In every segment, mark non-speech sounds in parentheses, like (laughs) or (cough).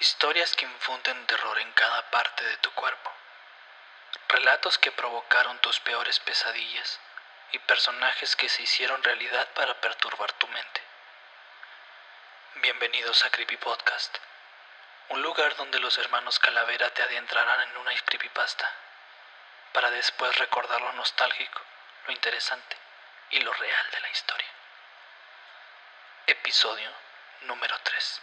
Historias que infunden terror en cada parte de tu cuerpo. Relatos que provocaron tus peores pesadillas y personajes que se hicieron realidad para perturbar tu mente. Bienvenidos a Creepy Podcast, un lugar donde los hermanos Calavera te adentrarán en una creepypasta para después recordar lo nostálgico, lo interesante y lo real de la historia. Episodio número 3.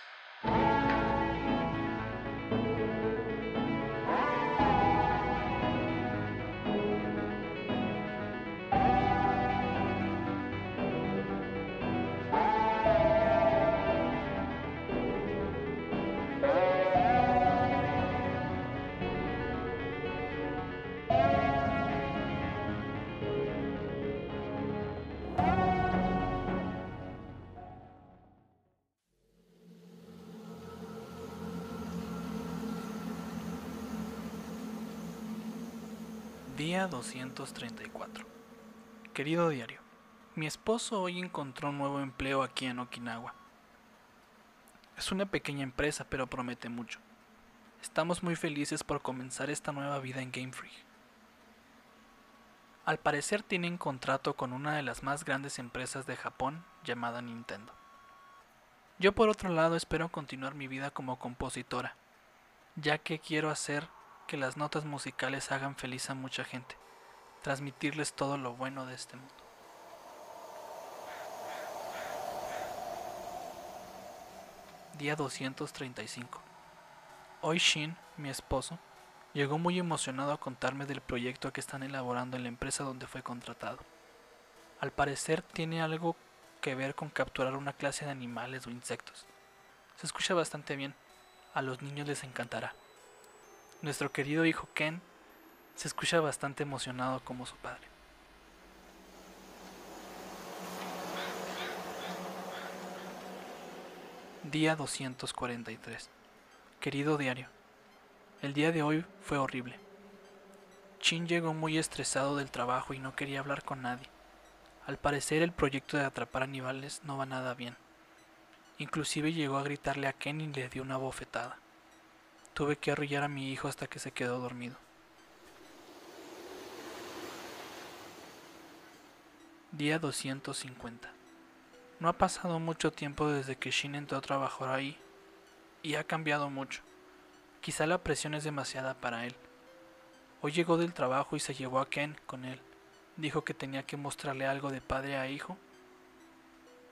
Día 234. Querido diario, mi esposo hoy encontró un nuevo empleo aquí en Okinawa. Es una pequeña empresa, pero promete mucho. Estamos muy felices por comenzar esta nueva vida en Game Freak. Al parecer tienen contrato con una de las más grandes empresas de Japón llamada Nintendo. Yo por otro lado espero continuar mi vida como compositora, ya que quiero hacer que las notas musicales hagan feliz a mucha gente, transmitirles todo lo bueno de este mundo. Día 235. Hoy Shin, mi esposo, llegó muy emocionado a contarme del proyecto que están elaborando en la empresa donde fue contratado. Al parecer tiene algo que ver con capturar una clase de animales o insectos. Se escucha bastante bien, a los niños les encantará. Nuestro querido hijo Ken se escucha bastante emocionado como su padre. Día 243. Querido diario, el día de hoy fue horrible. Chin llegó muy estresado del trabajo y no quería hablar con nadie. Al parecer el proyecto de atrapar animales no va nada bien. Inclusive llegó a gritarle a Ken y le dio una bofetada. Tuve que arrullar a mi hijo hasta que se quedó dormido. Día 250. No ha pasado mucho tiempo desde que Shin entró a trabajar ahí y ha cambiado mucho. Quizá la presión es demasiada para él. Hoy llegó del trabajo y se llevó a Ken con él. Dijo que tenía que mostrarle algo de padre a hijo.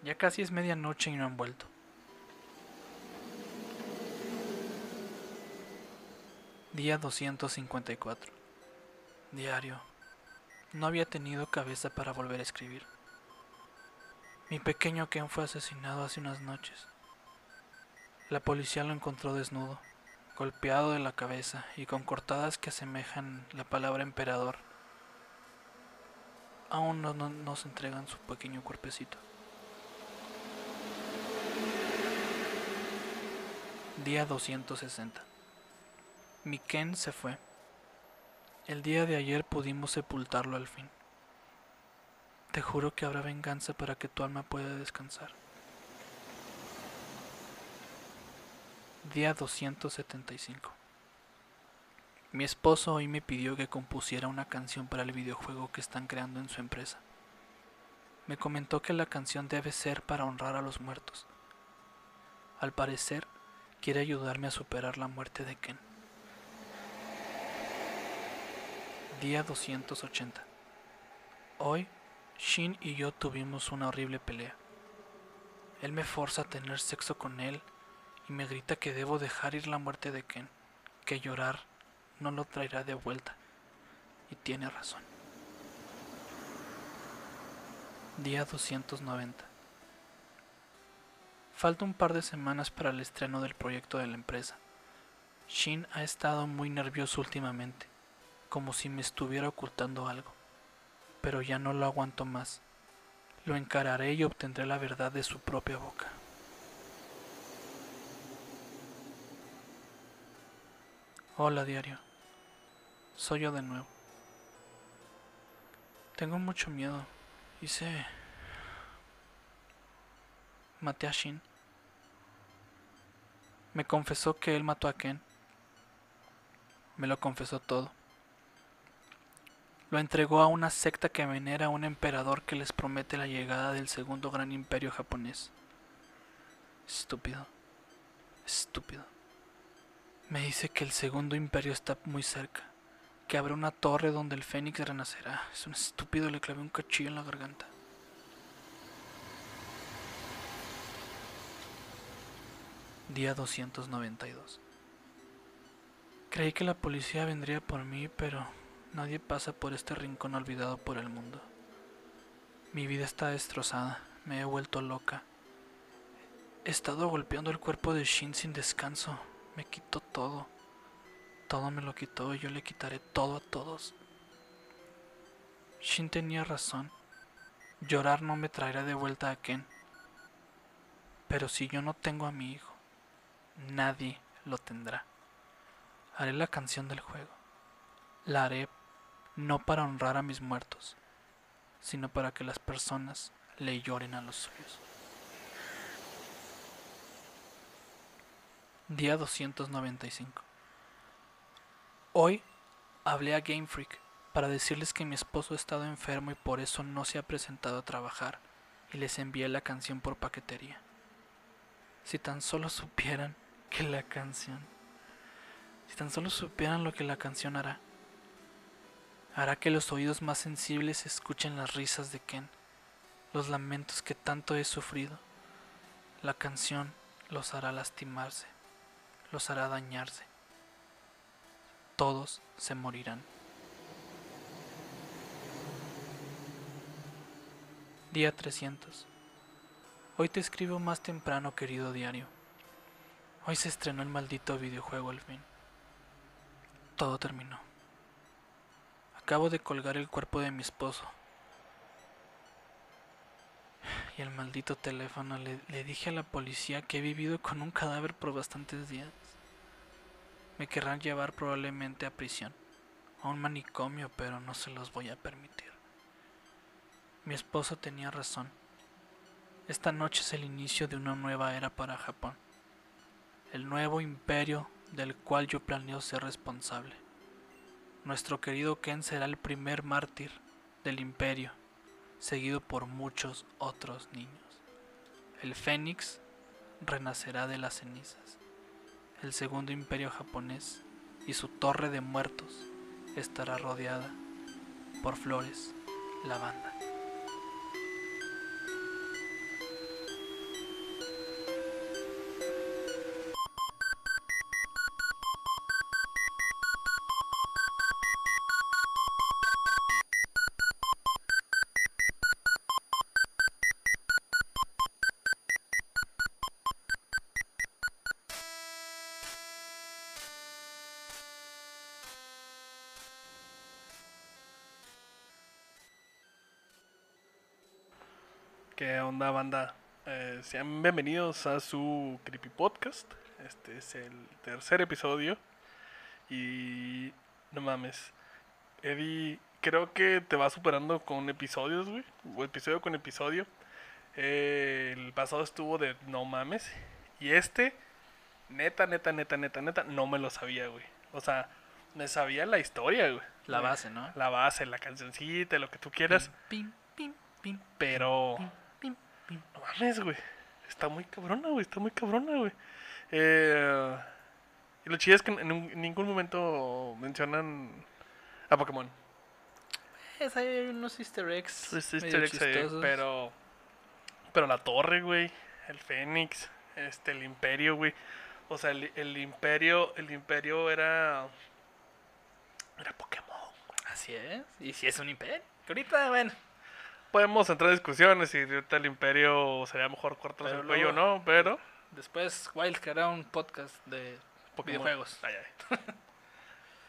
Ya casi es medianoche y no han vuelto. Día 254. Diario. No había tenido cabeza para volver a escribir. Mi pequeño Ken fue asesinado hace unas noches. La policía lo encontró desnudo, golpeado de la cabeza y con cortadas que asemejan la palabra emperador. Aún no, no nos entregan su pequeño cuerpecito. Día 260. Mi Ken se fue. El día de ayer pudimos sepultarlo al fin. Te juro que habrá venganza para que tu alma pueda descansar. Día 275. Mi esposo hoy me pidió que compusiera una canción para el videojuego que están creando en su empresa. Me comentó que la canción debe ser para honrar a los muertos. Al parecer, quiere ayudarme a superar la muerte de Ken. Día 280. Hoy, Shin y yo tuvimos una horrible pelea. Él me forza a tener sexo con él y me grita que debo dejar ir la muerte de Ken, que llorar no lo traerá de vuelta. Y tiene razón. Día 290. Falta un par de semanas para el estreno del proyecto de la empresa. Shin ha estado muy nervioso últimamente como si me estuviera ocultando algo. Pero ya no lo aguanto más. Lo encararé y obtendré la verdad de su propia boca. Hola diario. Soy yo de nuevo. Tengo mucho miedo. Hice... Maté a Shin. Me confesó que él mató a Ken. Me lo confesó todo. Lo entregó a una secta que venera a un emperador que les promete la llegada del segundo gran imperio japonés. Estúpido. Estúpido. Me dice que el segundo imperio está muy cerca, que habrá una torre donde el fénix renacerá. Es un estúpido, le clavé un cuchillo en la garganta. Día 292. Creí que la policía vendría por mí, pero nadie pasa por este rincón olvidado por el mundo. Mi vida está destrozada, me he vuelto loca. He estado golpeando el cuerpo de Shin sin descanso. Me quitó todo. Todo me lo quitó y yo le quitaré todo a todos. Shin tenía razón. Llorar no me traerá de vuelta a Ken. Pero si yo no tengo a mi hijo, nadie lo tendrá. Haré la canción del juego. La haré no para honrar a mis muertos, sino para que las personas le lloren a los suyos. Día 295. Hoy hablé a Game Freak para decirles que mi esposo ha estado enfermo y por eso no se ha presentado a trabajar y les envié la canción por paquetería. Si tan solo supieran que la canción, si tan solo supieran lo que la canción hará, hará que los oídos más sensibles escuchen las risas de Ken, los lamentos que tanto he sufrido. La canción los hará lastimarse, los hará dañarse. Todos se morirán. Día 300. Hoy te escribo más temprano, querido diario. Hoy se estrenó el maldito videojuego al fin. Todo terminó. Acabo de colgar el cuerpo de mi esposo. Y el maldito teléfono le, dije a la policía que he vivido con un cadáver por bastantes días. Me querrán llevar probablemente a prisión, a un manicomio, pero no se los voy a permitir. Mi esposo tenía razón. Esta noche es el inicio de una nueva era para Japón. El nuevo imperio del cual yo planeo ser responsable. Nuestro querido Ken será el primer mártir del imperio, seguido por muchos otros niños. El Fénix renacerá de las cenizas. El segundo imperio japonés y su torre de muertos estará rodeada por flores, lavanda. ¿Qué onda, banda? Eh, sean bienvenidos a su Creepy Podcast. Este es el tercer episodio. Y no mames. Eddie, creo que te va superando con episodios, güey. O episodio con episodio. Eh, el pasado estuvo de no mames. Y este, neta, neta, neta, neta, neta, no me lo sabía, güey. O sea, me sabía la historia, güey. La base, ¿no? La base, la cancioncita, lo que tú quieras. Pim, pim, pim, Pero... No mames, güey. Está muy cabrona, güey. Está muy cabrona, güey. Eh, y lo chido es que en, un- en ningún momento mencionan a Pokémon. Es, hay unos easter eggs. Easter eggs ahí, chistosos. pero... Pero la torre, güey. El Fénix. Este, el Imperio, güey. O sea, el, el Imperio... El Imperio era... Era Pokémon. Así es. Y si es un imperio. Que ahorita, bueno. Podemos entrar en discusiones si ahorita el Imperio sería mejor cortarse el cuello o no, pero... Después Wild creará un podcast de Pokémon. videojuegos. Ay, ay.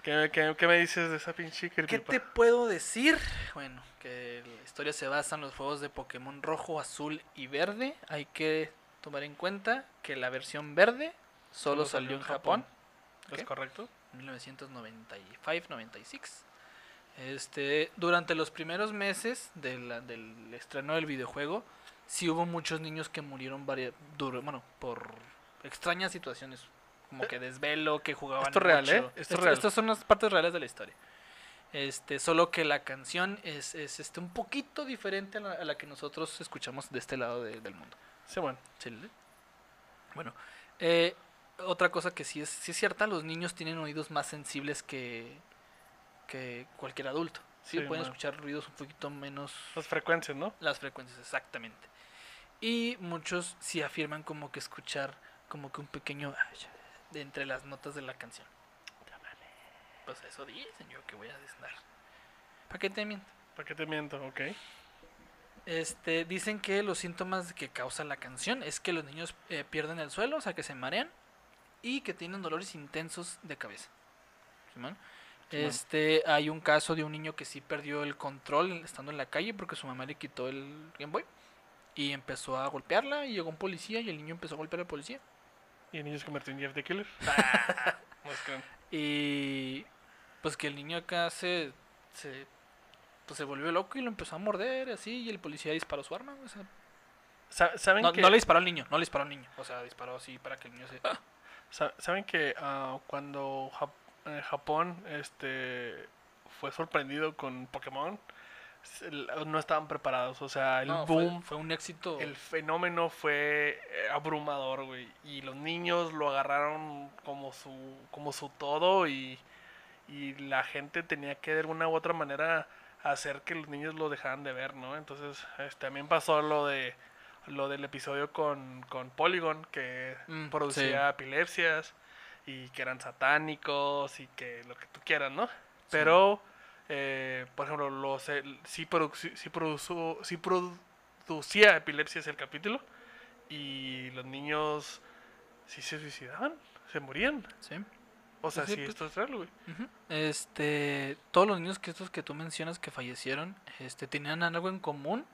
¿Qué, qué, qué me dices de esa pinche ¿Qué te puedo decir? Bueno, que la historia se basa en los juegos de Pokémon rojo, azul y verde. Hay que tomar en cuenta que la versión verde solo, salió en Japón. ¿Es ¿ok? correcto? 1995-96. Este, durante los primeros meses de la- del estreno del videojuego, sí hubo muchos niños que murieron varia- duro- bueno, por extrañas situaciones como que desvelo, que jugaban Esto es real. ¿eh? Esto es Esto- real. Estas son las partes reales de la historia. Este, solo que la canción es, es este, un poquito diferente a la, a la que nosotros escuchamos de este lado de- del mundo. Sí, bueno. Sí. Bueno, eh, otra cosa que sí es, sí es cierta, los niños tienen oídos más sensibles que, que cualquier adulto. Sí, Sí, pueden man. escuchar ruidos un poquito menos Las frecuencias, ¿no? las frecuencias, exactamente. Y muchos sí afirman como que escuchar como que un pequeño "Ay", de entre las notas de la canción. Pues eso dicen yo que voy a desnar. ¿Para qué te miento? ¿Para qué te miento? Ok. Este, dicen que los síntomas que causa la canción es que los niños eh, pierden el suelo, o sea que se marean y que tienen dolores intensos de cabeza. Simón. Este, hay un caso de un niño que sí perdió el control estando en la calle porque su mamá le quitó el Game Boy y empezó a golpearla y llegó un policía y el niño empezó a golpear al policía. ¿Y el niño se convirtió en Jeff the Killer? (laughs) Que- Y pues que el niño acá se, se pues se volvió loco y lo empezó a morder así y el policía disparó su arma. o sea, Sa- ¿Saben no, que, no le disparó al niño, no le disparó al niño. O sea, disparó así para que el niño se... (gasps) sa- ¿saben que ah, cuando Jap- eh, Japón este, fue sorprendido con Pokémon, el- no estaban preparados? O sea, el No, boom, fue, un éxito. el fenómeno fue eh, abrumador, güey. Y los niños lo agarraron como su, como su todo y, y la gente tenía que de alguna u otra manera hacer que los niños lo dejaran de ver, ¿no? Entonces, este, también pasó lo de lo del episodio con, con Polygon, que Mm, producía epilepsias y que eran satánicos y que lo que tú quieras, ¿no? Pero, eh, por ejemplo, los, sí, produci- sí, produzo- sí producía epilepsias el capítulo y los niños sí se suicidaban, se morían. Sí. O sea, Sí, sí, pues- esto es real, güey. Ujú. Este, todos los niños que estos que tú mencionas que fallecieron, este, tenían algo en común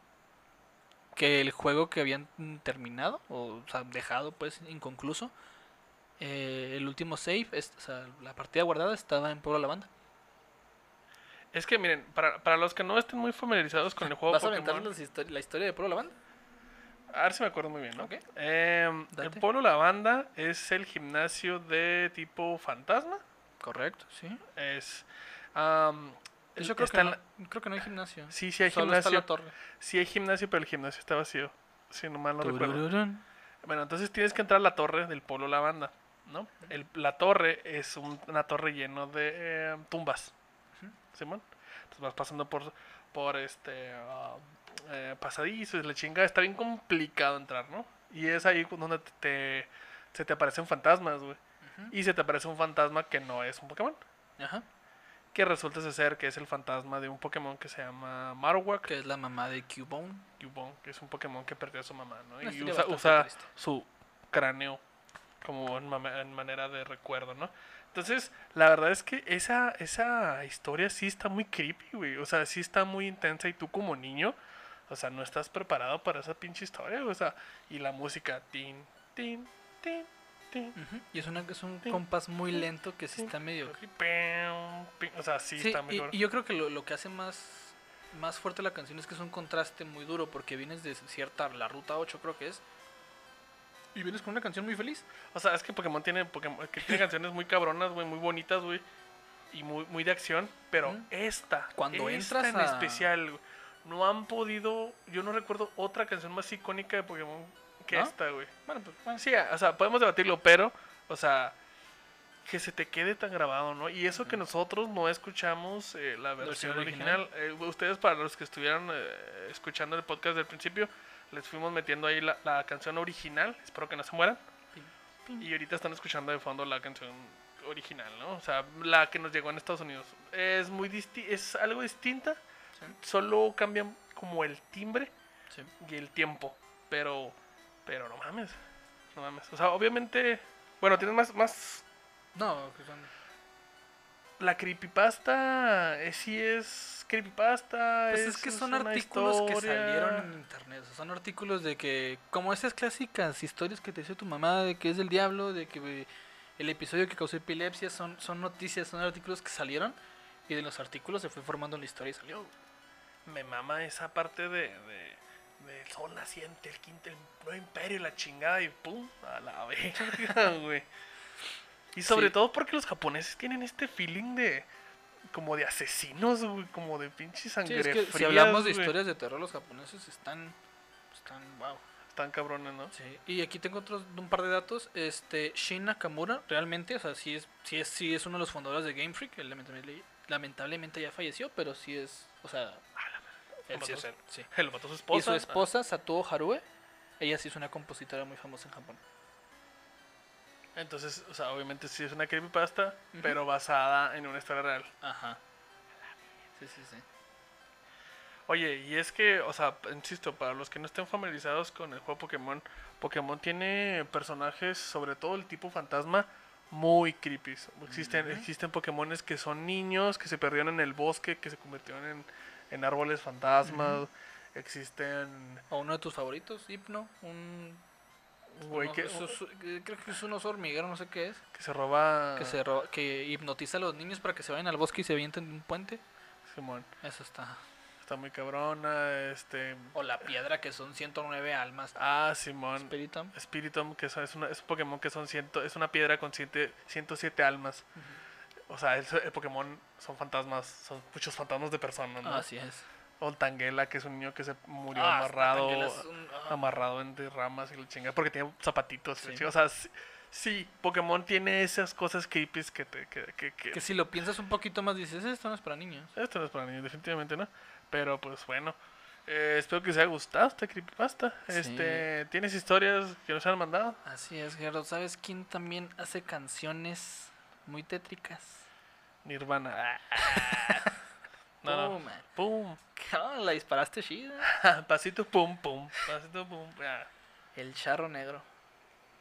que el juego que habían terminado o, o sea, dejado pues inconcluso, eh, el último save, es- o sea, la partida guardada estaba en Pueblo Lavanda. Es que miren, para, para los que no estén muy familiarizados con el juego ¿Vas a Pokémon, aventar las histo- la historia de Pueblo Lavanda? a ver si me acuerdo muy bien, ¿no? Ok. Em, el. Pueblo Lavanda es el gimnasio de tipo fantasma. Correcto, sí. Es. Yo creo está que, no, la- creo que no hay gimnasio. Sí, sí hay Solo está gimnasio. la torre. Sí hay gimnasio, pero el gimnasio está vacío. Si no mal no recuerdo. Bueno, entonces tienes que entrar a la torre del Pueblo Lavanda, ¿no? El- la torre es un- una torre lleno de eh, tumbas. Simón. Entonces vas pasando por, por este ah, eh, pasadizos, la chingada. Está bien complicado entrar, ¿no? Y es ahí donde te, te- se te aparecen fantasmas, güey. Y se te aparece un fantasma que no es un Pokémon. Ajá. Que resulta ser que es el fantasma de un Pokémon que se llama Marowak. Que es la mamá de Cubone. Cubone, que es un Pokémon que perdió a su mamá, ¿no? Una Y usa, su cráneo como en, manera de recuerdo, ¿no? Entonces, la verdad es que esa, esa historia sí está muy creepy, güey. O sea, sí está muy intensa y tú como niño, o sea, no estás preparado para esa pinche historia. O sea, y la música, tin, tin, tin, tin. Ujú. Y es, una, es un compás muy lento que sí está medio... O sea, sí, Sí, está muy y, y yo creo que lo, lo que hace más, más fuerte la canción es que es un contraste muy duro porque vienes de cierta, la ruta 8 creo que es, y vienes con una canción muy feliz. O sea, es que Pokémon tiene, Pokémon, que tiene canciones muy cabronas, güey, muy bonitas, güey. Y muy, muy de acción. Pero esta, Cuando esta entras en a- especial, güey, no han podido. Yo no recuerdo otra canción más icónica de Pokémon que ¿No? esta, güey. Bueno, pues bueno. Sí, o sea, podemos debatirlo, pero, o sea, que se te quede tan grabado, ¿no? Y eso que nosotros no escuchamos eh, la versión Versión original. original. Eh, ustedes, para los que estuvieran eh, escuchando el podcast del principio, les fuimos metiendo ahí la, la canción original. Espero que no se mueran. Y ahorita están escuchando de fondo la canción original, ¿no? O sea, la que nos llegó en Estados Unidos. Es muy disti es algo distinta. Sí. Solo cambian como el timbre Sí. y el tiempo. Pero, pero no mames. No mames. O sea, obviamente, bueno, tienes más, más No, que son... la creepypasta, eh, sí es creepypasta. Pues es que son artículos que salieron en internet. o sea, son artículos de que, como esas clásicas historias que te dice tu mamá de que es del diablo, de que eh, el episodio que causó epilepsia, son, son noticias, son artículos que salieron. Y de los artículos se fue formando la historia y salió. Me mama esa parte de, de, de sol naciente, el quinto, el nuevo imperio, la chingada y pum, a la (laughs) verga, güey. Y sobre Sí. todo porque los japoneses tienen este feeling de. como de asesinos, güey. Como de pinche Sí, sangre es que si hablamos de historias de terror, los japoneses están. Están. Wow. Están cabrones, ¿no? Sí. Y aquí tengo otros un par de datos. Este, Shin Nakamura, realmente, o sea, sí es, sí es, sí es uno de los fundadores de Game Freak. Él lamentablemente, lamentablemente ya falleció, pero sí es, o sea, él Lo sí mató él. Sí. (laughs) Lo mató su esposa. Y su esposa, Satuo Harue, ella sí es una compositora muy famosa en Japón. Entonces, o sea, obviamente sí es una creepypasta, Ujú. pero basada en una historia real. Ajá. Sí, sí, sí. Oye, y es que, o sea, insisto, para los que no estén familiarizados con el juego Pokémon, Pokémon tiene personajes, sobre todo el tipo fantasma, muy creepy. Existen, Ujú. existen Pokémones que son niños, que se perdieron en el bosque, que se convirtieron en, en árboles fantasmas. Existen O uno de tus favoritos, Hypno, un... güey que, eh, creo que es un oso hormiguero, no sé qué es. que se roba... Que, se roba- que hipnotiza a los niños para que se vayan al bosque y se avienten de un puente. Simón, Eso está. está muy cabrona, este... O la piedra que son 109 almas. Ah, Simón. Spiritomb. Spiritomb, que son- es, una- es un Pokémon que son ciento, es una piedra con siete- 107 almas. O sea, el, el Pokémon son fantasmas, son muchos fantasmas de personas, ¿no? Así es. O el Tangela, que es un niño que se murió Ah, amarrado, un- ah. amarrado entre ramas y la chinga, porque tiene zapatitos. Sí. ¿sí? O sea, sí, sí, Pokémon tiene esas cosas creepy que te... Que, que, que- Que si lo piensas un poquito más dices, esto no es para niños. Esto no es para niños, definitivamente no. Pero pues bueno, eh, espero que os haya gustado esta creepypasta. Sí. Este, ¿Tienes historias que nos han mandado? Así es, Gerardo. ¿Sabes quién también hace canciones muy tétricas? Nirvana. (laughs) No. Pum. Pum. Ah, la disparaste chida. (laughs) Pasito pum pum. Pasito pum. Ah. El charro negro.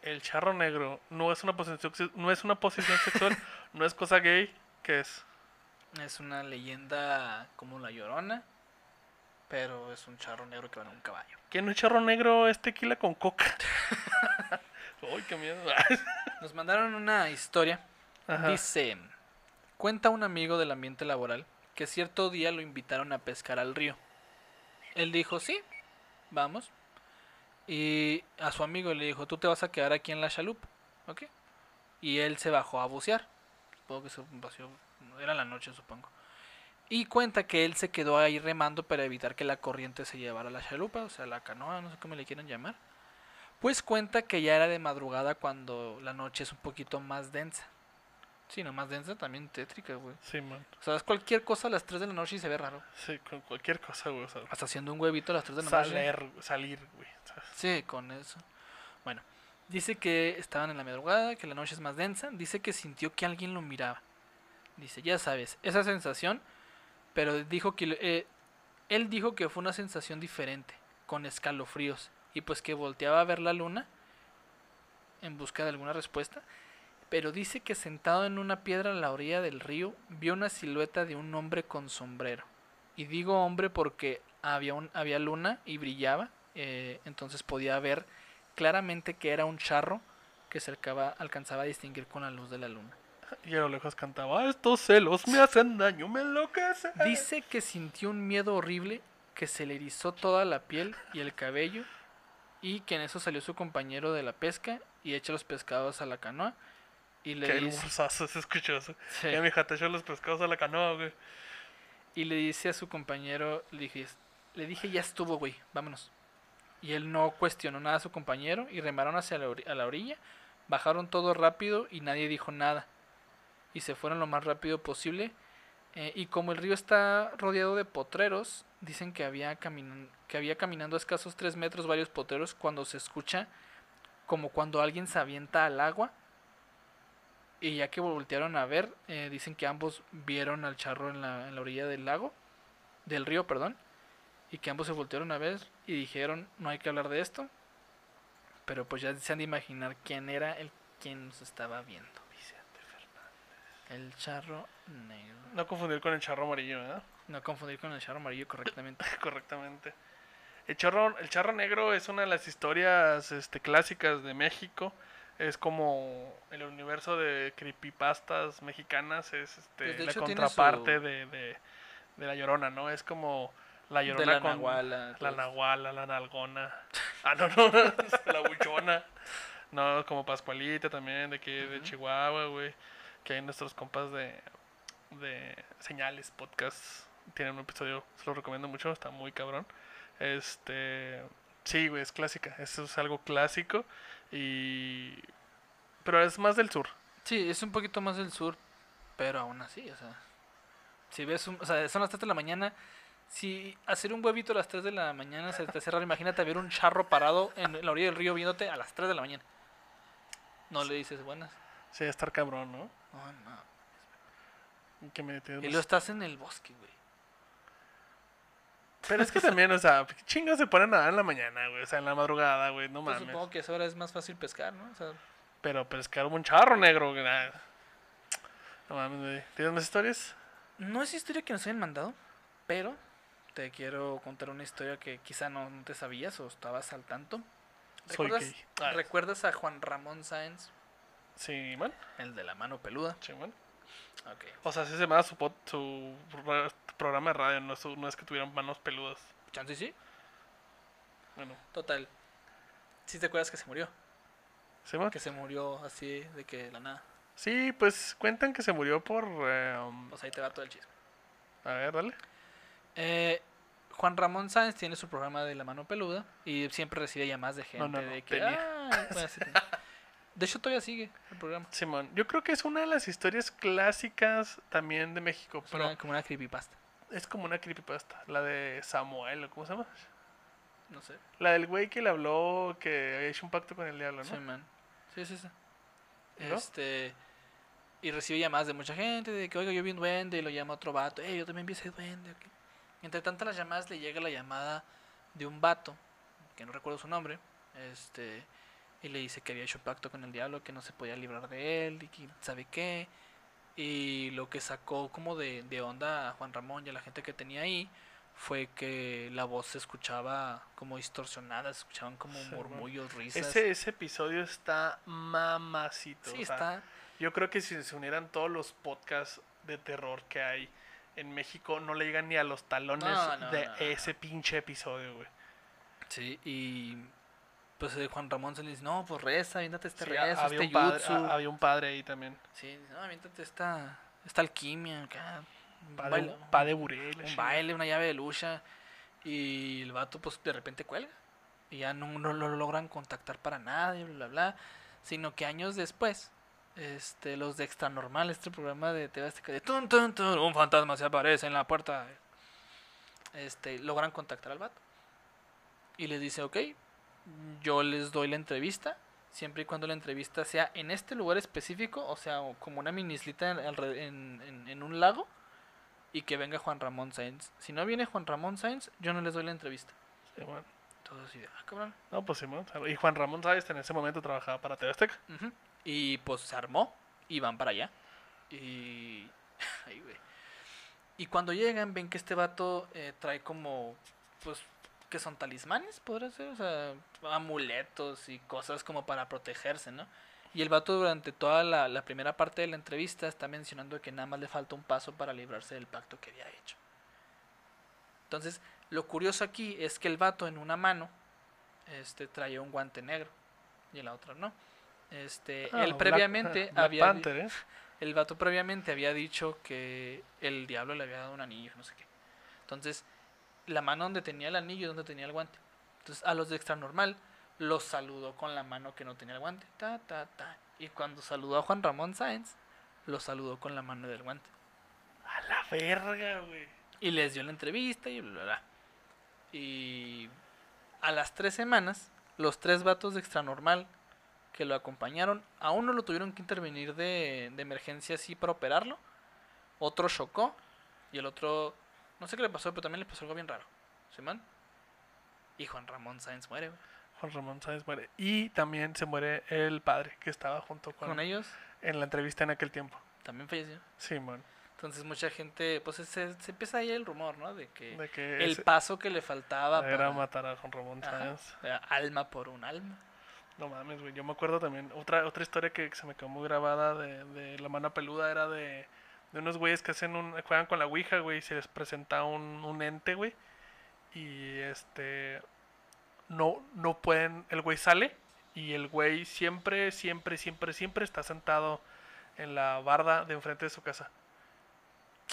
El charro negro no es una posición no es una posición sexual, (laughs) no es cosa gay, ¿qué es? Es una leyenda como la llorona. Pero es un charro negro que va en un caballo. ¿Quién no es charro negro es tequila con coca? (laughs) Uy, qué miedo. Nos mandaron una historia. Ajá. Dice, cuenta un amigo del ambiente laboral que cierto día lo invitaron a pescar al río. Él dijo, sí, vamos. Y a su amigo le dijo, tú te vas a quedar aquí en la chalupa, ¿ok? Y él se bajó a bucear. Supongo que se vació, era la noche supongo. Y cuenta que él se quedó ahí remando para evitar que la corriente se llevara la chalupa, o sea, la canoa, no sé cómo le quieran llamar. Pues cuenta que ya era de madrugada cuando la noche es un poquito más densa. Sí, no más densa, también tétrica, güey. Sí, man. O sea, es cualquier cosa a las 3 de la noche y se ve raro. Sí, con cualquier cosa, güey. o sea, Hasta haciendo un huevito a las 3 de la noche. salir, salir, güey. ¿sabes? Sí, con eso. Bueno, dice que estaban en la madrugada, que la noche es más densa. Dice que sintió que alguien lo miraba. Dice, ya sabes, esa sensación, pero dijo que... eh, él dijo que fue una sensación diferente, con escalofríos. Y pues que volteaba a ver la luna en busca de alguna respuesta. Pero dice que sentado en una piedra a la orilla del río, vio una silueta de un hombre con sombrero. Y digo hombre porque había, un, había luna y brillaba, eh, entonces podía ver claramente que era un charro que se alcaba- alcanzaba a distinguir con la luz de la luna. Y a lo lejos cantaba, estos celos me hacen daño, me enloquece. Dice que sintió un miedo horrible, que se le erizó toda la piel y el cabello, y que en eso salió su compañero de la pesca y echa los pescados a la canoa. Y le dice, hermosazo, se escuchó eso. Sí. Ya mi te echó los pescados a la canoa, güey. y le dice a su compañero, le dije, le dije ya estuvo, güey, vámonos. Y él no cuestionó nada a su compañero y remaron hacia la, ori- a la orilla, bajaron todo rápido y nadie dijo nada. Y se fueron lo más rápido posible. eh, y como el río está rodeado de potreros, dicen que había, que había caminando a escasos tres metros varios potreros cuando se escucha como cuando alguien se avienta al agua. Y ya que voltearon a ver, eh, dicen que ambos vieron al charro en la, en la orilla del lago, del río, perdón, y que ambos se voltearon a ver y dijeron, no hay que hablar de esto, pero pues ya se han de imaginar quién era el quien nos estaba viendo. Vicente Fernández. El charro negro. No confundir con el charro amarillo, ¿verdad? No confundir con el charro amarillo correctamente. (laughs) Correctamente. El charro, el charro negro es una de las historias este, clásicas de México. Es como el universo de creepypastas mexicanas. Es este, Pues, de la hecho, contraparte su- de, de, de La Llorona, ¿no? Es como La De Llorona la con nahuala. la eso. nahuala, la nalgona. (laughs) Ah, no, no, la buchona. No, como Pascualita también, de aquí de Ujú. Chihuahua, güey. Que hay nuestros compas de, de Señales Podcast. Tienen un episodio, se lo recomiendo mucho, está muy cabrón. Este. Sí, güey, es clásica. Eso es algo clásico. Y. Pero es más del sur. Sí, es un poquito más del sur, pero aún así, o sea. Si ves, un, o sea, son las 3 de la mañana. Si hacer un huevito a las 3 de la mañana se te hace raro, imagínate ver un charro parado en la orilla del río viéndote a las 3 de la mañana. No le dices buenas. Sí, estar cabrón, ¿no? No, no. Que me Y lo estás en el bosque, güey. Pero es que también, o sea, chingos se ponen a nadar en la mañana, güey. O sea, en la madrugada, güey. No Pues mames. supongo que a esa hora es más fácil pescar, ¿no? O sea, Pero pescar un charro negro, güey. No mames, güey. ¿Tienes más historias? no es historia que nos hayan mandado, pero te quiero contar una historia que quizá no, no te sabías o estabas al tanto. Soy ¿Recuerdas, gay. Ah. ¿Recuerdas a Juan Ramón Sáenz, Sí, man. el de la mano peluda? Sí, man. Ok. O sea, así se llamaba su, pod- su ra- programa de radio. No, es que tuvieran manos peludas. Chance sí. Bueno, Total. ¿Sí te acuerdas que se murió? ¿sí, man? Que se murió así de que de la nada. Sí, pues cuentan que se murió por. eh, um, Pues ahí te va todo el chisme. a ver, dale. Eh, Juan Ramón Sáenz tiene su programa de la mano peluda y siempre recibe llamadas de gente No, no, no, de que... bueno, sí (laughs) de hecho todavía sigue el programa. Simón, yo creo que es una de las historias clásicas también de México, Es pero una- como una creepypasta. Es como una creepypasta, la de Samuel, ¿o ¿cómo se llama? No sé. La del güey que le habló que había hecho un pacto con el diablo, ¿no? Sí, man. Sí, sí. Este. Y recibe llamadas de mucha gente de que, oiga, yo vi un duende y lo llama otro vato. Eh, yo también vi ese duende. ok". Entre tantas las llamadas le llega la llamada de un vato, que no recuerdo su nombre, este. Y le dice que había hecho pacto con el diablo, que no se podía librar de él y que sabe qué. Y lo que sacó como de, de onda a Juan Ramón y a la gente que tenía ahí fue que la voz se escuchaba como distorsionada, se escuchaban como murmullos, risas. Ese, ese episodio está mamacito. Sí, o sea, está. Yo creo que si se unieran todos los podcasts de terror que hay en México, no le llegan ni a los talones No, no, de no. ese pinche episodio, güey. Sí, y pues eh, Juan Ramón se le dice, no, pues reza, aviéntate este Sí, rezo, había, este un padre, había un padre ahí también. Sí, no, aviéntate esta, esta alquimia, acá, un baile, Burel. un baile, una llave de lucha. Y el vato pues de repente cuelga. Y ya no, no lo logran contactar para nada y bla, bla, bla. Sino que años después, este, los de Extra Normal, este programa de TV Azteca de tun, tun, tun, un fantasma se aparece en la puerta. Este, logran contactar al vato. Y les dice, ok, yo les doy la entrevista, siempre y cuando la entrevista sea en este lugar específico, o sea, como una minislita en, en- un lago, y que venga Juan Ramón Sainz. Si no viene Juan Ramón Sainz, yo no les doy la entrevista. Sí, bueno. Ah, cabrón. No, pues Simón. Y Juan Ramón Sáenz en ese momento trabajaba para TV Azteca. Y pues se armó y van para allá. Y. (laughs) Ay, güey. Y cuando llegan, ven que este vato eh, trae como. Pues. Que son talismanes? Podría ser. O sea, amuletos y cosas como para protegerse, ¿no? Y el vato durante toda la, la primera parte de la entrevista está mencionando que nada más le falta un paso para librarse del pacto que había hecho. Entonces, lo curioso aquí es que el vato en una mano este, traía un guante negro y en la otra no. Este, Ah, él previamente Black había Panther, ¿eh? el vato previamente había dicho que el diablo le había dado un anillo, no sé qué. Entonces, la mano donde tenía el anillo y donde tenía el guante. Entonces, a los de extra normal los saludó con la mano que no tenía el guante. Ta, ta, ta. Y cuando saludó a Juan Ramón Sáenz, lo saludó con la mano del guante. A la verga, güey. Y les dio la entrevista y bla, bla, bla. Y a las tres semanas, los tres vatos de extra normal que lo acompañaron, a uno lo tuvieron que intervenir de, de emergencia así para operarlo. Otro chocó. Y el otro, no sé qué le pasó, pero también le pasó algo bien raro. ¿Sí, man? Y Juan Ramón Sáenz muere, güey. Juan Ramón Sáenz muere. Y también se muere el padre que estaba junto con, Con ellos en la entrevista en aquel tiempo. también falleció. Simón. Entonces mucha gente, pues se, se empieza ahí el rumor, ¿no? De que De que el paso que le faltaba era para matar a Juan Ramón. Sáenz. alma por un alma. No mames, güey. Yo me acuerdo también. Otra, otra historia que se me quedó muy grabada de, de la mano peluda era de, de unos güeyes que hacen un. juegan con la Ouija, güey. Y se les presenta un, un ente, güey. Y este. No, no pueden. El güey sale Y el güey siempre, siempre, siempre, siempre está sentado en la barda de enfrente de su casa.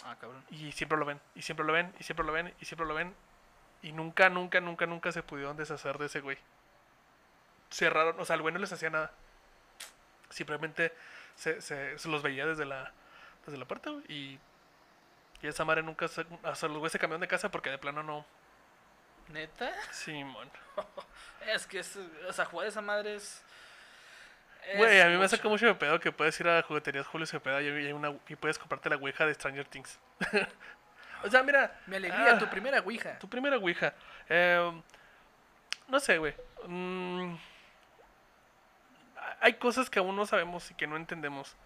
Ah, cabrón. Y siempre lo ven, y siempre lo ven, y siempre lo ven, y siempre lo ven. Y nunca, nunca, nunca, nunca se pudieron deshacer de ese güey. Cerraron, o sea, el güey no les hacía nada. Simplemente se, se, se los veía desde la, desde la puerta, güey, Y, y esa madre nunca se, o sea, los güeyes se cambiaron de casa porque de plano no. ¿Neta? Sí, mon. (laughs) Es que es, o sea, jugar esa madre es... Güey, a mí me saca mucho de pedo que puedes ir a jugueterías Julio Cepeda y, y hay una, y puedes comprarte la ouija de Stranger Things. (laughs) o sea, mira. Mi alegría, ah, tu primera ouija. Tu primera ouija. Eh, no sé, güey. Mm, hay cosas que aún no sabemos y que no entendemos.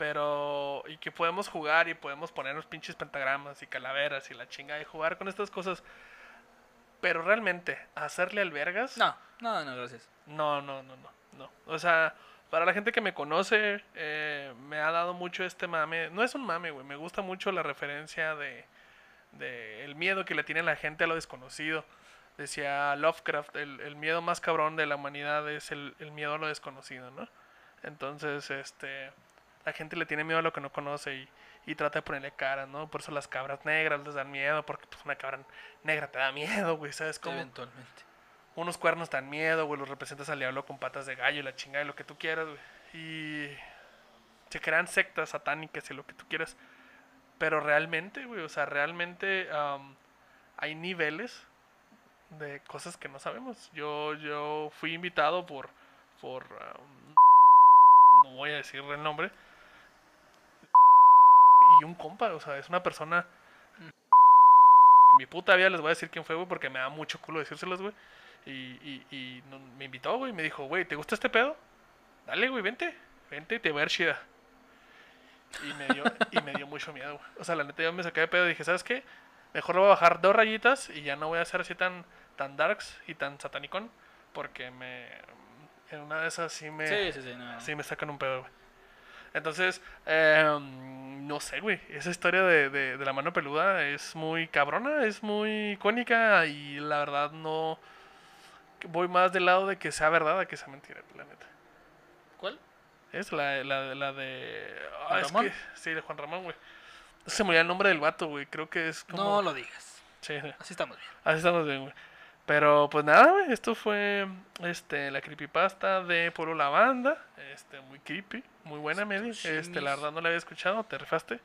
Pero. Y que podemos jugar y podemos ponernos pinches pentagramas y calaveras y la chinga y jugar con estas cosas. Pero realmente, hacerle albergas. No, no, no, gracias. No, no, no, no, no. O sea, para la gente que me conoce, eh, me ha dado mucho este mame. No es un mame, güey. Me gusta mucho la referencia de, de el miedo que le tiene la gente a lo desconocido. Decía Lovecraft, el, el miedo más cabrón de la humanidad es el, el miedo a lo desconocido, ¿no? Entonces, este, la gente le tiene miedo a lo que no conoce y, y trata de ponerle cara, ¿no? Por eso las cabras negras les dan miedo, porque pues una cabra negra te da miedo, güey, ¿sabes cómo? Eventualmente. unos cuernos dan miedo, güey, los representas al diablo con patas de gallo y la chingada y lo que tú quieras, güey. Y se crean sectas satánicas y lo que tú quieras. Pero realmente, güey, o sea, realmente am, hay niveles de cosas que no sabemos. Yo, yo fui invitado por, por, am, no voy a decir el nombre, y un compa, o sea, es una persona... En mi puta vida les voy a decir quién fue, güey, porque me da mucho culo decírselos, güey. Y, y, y no- me invitó, güey, y me dijo, güey, ¿te gusta este pedo? Dale, güey, vente, vente y te voy a ver chida. Y me dio, y me dio mucho miedo, güey. O sea, la neta yo me saqué de pedo y dije, ¿sabes qué? Mejor le voy a bajar dos rayitas y ya no voy a ser así tan, tan darks y tan satanicón. Porque me... En una de esas sí me... Sí, sí, sí. No. Sí, me sacan un pedo, güey. Entonces, eh, no sé, güey. Esa historia de, de, de la mano peluda es muy cabrona, es muy icónica y la verdad no... Voy más del lado de que sea verdad a que sea mentira, la neta. ¿Cuál? Es la, la, la de... ah, ¿Juan es Ramón? que- sí, de Juan Ramón, güey. Se me olvidó el nombre del vato, güey. Creo que es como... No lo digas. Sí, sí. Así estamos bien. Así estamos bien, güey. Pero pues nada, güey, esto fue este la creepypasta de Polo La Banda. Este, muy creepy, muy buena, Medi. Este, la verdad no la había escuchado, te rifaste.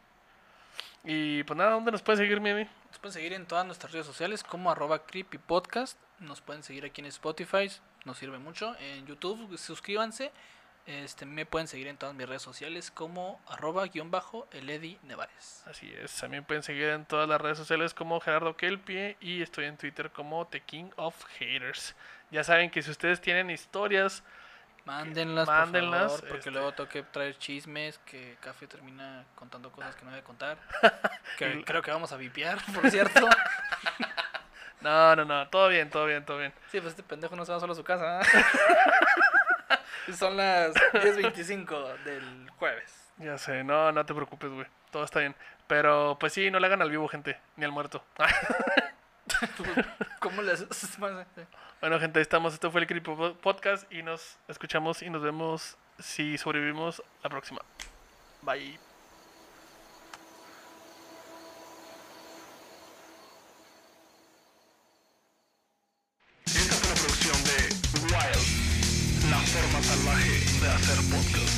Y pues nada, ¿dónde nos puedes seguir, Medi? Nos pueden seguir en todas nuestras redes sociales como arroba creepypodcast. Nos pueden seguir aquí en Spotify, nos sirve mucho. En YouTube, suscríbanse. Este, me pueden seguir en todas mis redes sociales como arroba guion bajo el Eddie Nevares. Así es, también pueden seguir en todas las redes sociales como Gerardo Kelpie y estoy en Twitter como The King of Haters. Ya saben que si ustedes tienen historias, Mándenlas, Mándenlas, por favor, porque este- luego tengo que traer chismes, que Café termina contando cosas que no debe contar. (laughs) Que creo que vamos a vipiar, (laughs) por cierto. (laughs) no, no, no, todo bien, todo bien, todo bien. Sí, pues este pendejo no se va solo a su casa. Son las 10.25 del jueves. Ya sé, no, no te preocupes, güey, todo está bien. Pero pues sí, no le hagan al vivo, gente, ni al muerto. (laughs) ¿Cómo les (laughs) Bueno, gente, ahí estamos. Esto fue el Creepy Podcast y nos escuchamos y nos vemos si sobrevivimos la próxima. Bye. La forma salvaje de hacer podcast.